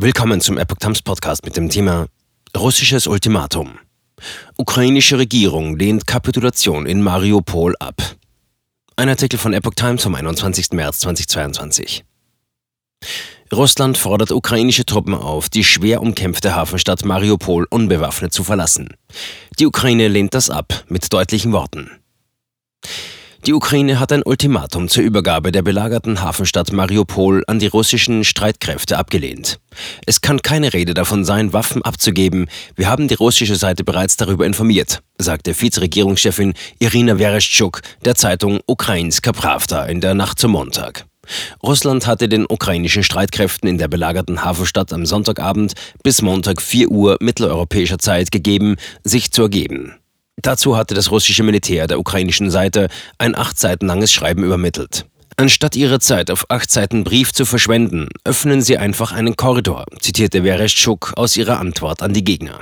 Willkommen zum Epoch Times Podcast mit dem Thema Russisches Ultimatum. Ukrainische Regierung lehnt Kapitulation in Mariupol ab. Ein Artikel von Epoch Times vom 21. März 2022. Russland fordert ukrainische Truppen auf, die schwer umkämpfte Hafenstadt Mariupol unbewaffnet zu verlassen. Die Ukraine lehnt das ab mit deutlichen Worten. Die Ukraine hat ein Ultimatum zur Übergabe der belagerten Hafenstadt Mariupol an die russischen Streitkräfte abgelehnt. Es kann keine Rede davon sein, Waffen abzugeben. Wir haben die russische Seite bereits darüber informiert, sagte Vizeregierungschefin Irina Vereshchuk der Zeitung Ukrainska Pravda in der Nacht zum Montag. Russland hatte den ukrainischen Streitkräften in der belagerten Hafenstadt am Sonntagabend bis Montag 4 Uhr mitteleuropäischer Zeit gegeben, sich zu ergeben. Dazu hatte das russische Militär der ukrainischen Seite ein acht Seiten langes Schreiben übermittelt. Anstatt ihre Zeit auf acht Seiten Brief zu verschwenden, öffnen sie einfach einen Korridor, zitierte Vereshchuk aus ihrer Antwort an die Gegner.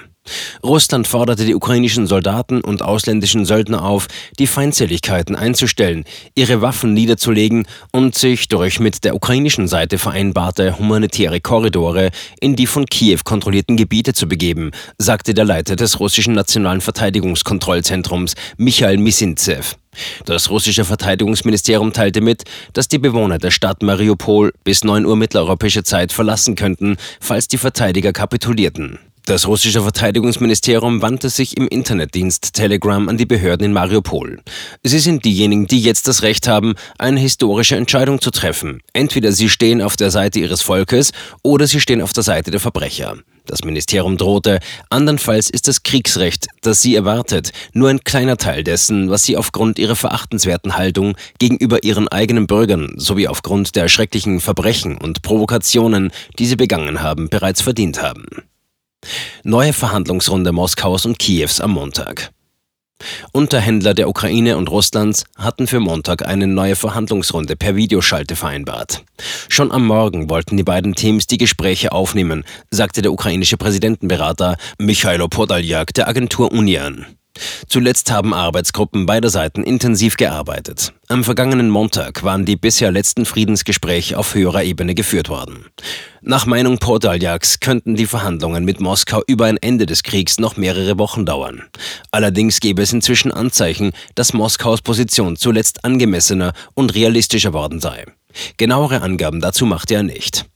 Russland forderte die ukrainischen Soldaten und ausländischen Söldner auf, die Feindseligkeiten einzustellen, ihre Waffen niederzulegen und sich durch mit der ukrainischen Seite vereinbarte humanitäre Korridore in die von Kiew kontrollierten Gebiete zu begeben, sagte der Leiter des russischen Nationalen Verteidigungskontrollzentrums Michael Misintsev. Das russische Verteidigungsministerium teilte mit, dass die Bewohner der Stadt Mariupol bis 9 Uhr mitteleuropäische Zeit verlassen könnten, falls die Verteidiger kapitulierten. Das russische Verteidigungsministerium wandte sich im Internetdienst Telegram an die Behörden in Mariupol. Sie sind diejenigen, die jetzt das Recht haben, eine historische Entscheidung zu treffen. Entweder sie stehen auf der Seite ihres Volkes oder sie stehen auf der Seite der Verbrecher. Das Ministerium drohte, andernfalls ist das Kriegsrecht, das sie erwartet, nur ein kleiner Teil dessen, was sie aufgrund ihrer verachtenswerten Haltung gegenüber ihren eigenen Bürgern sowie aufgrund der schrecklichen Verbrechen und Provokationen, die sie begangen haben, bereits verdient haben. Neue Verhandlungsrunde Moskaus und Kiews am Montag. Unterhändler der Ukraine und Russlands hatten für Montag eine neue Verhandlungsrunde per Videoschalte vereinbart. Schon am Morgen wollten die beiden Teams die Gespräche aufnehmen, sagte der ukrainische Präsidentenberater Michailo Podaljak der Agentur Union. Zuletzt haben Arbeitsgruppen beider Seiten intensiv gearbeitet. Am vergangenen Montag waren die bisher letzten Friedensgespräche auf höherer Ebene geführt worden. Nach Meinung Portaljaks könnten die Verhandlungen mit Moskau über ein Ende des Kriegs noch mehrere Wochen dauern. Allerdings gäbe es inzwischen Anzeichen, dass Moskaus Position zuletzt angemessener und realistischer worden sei. Genauere Angaben dazu machte er nicht.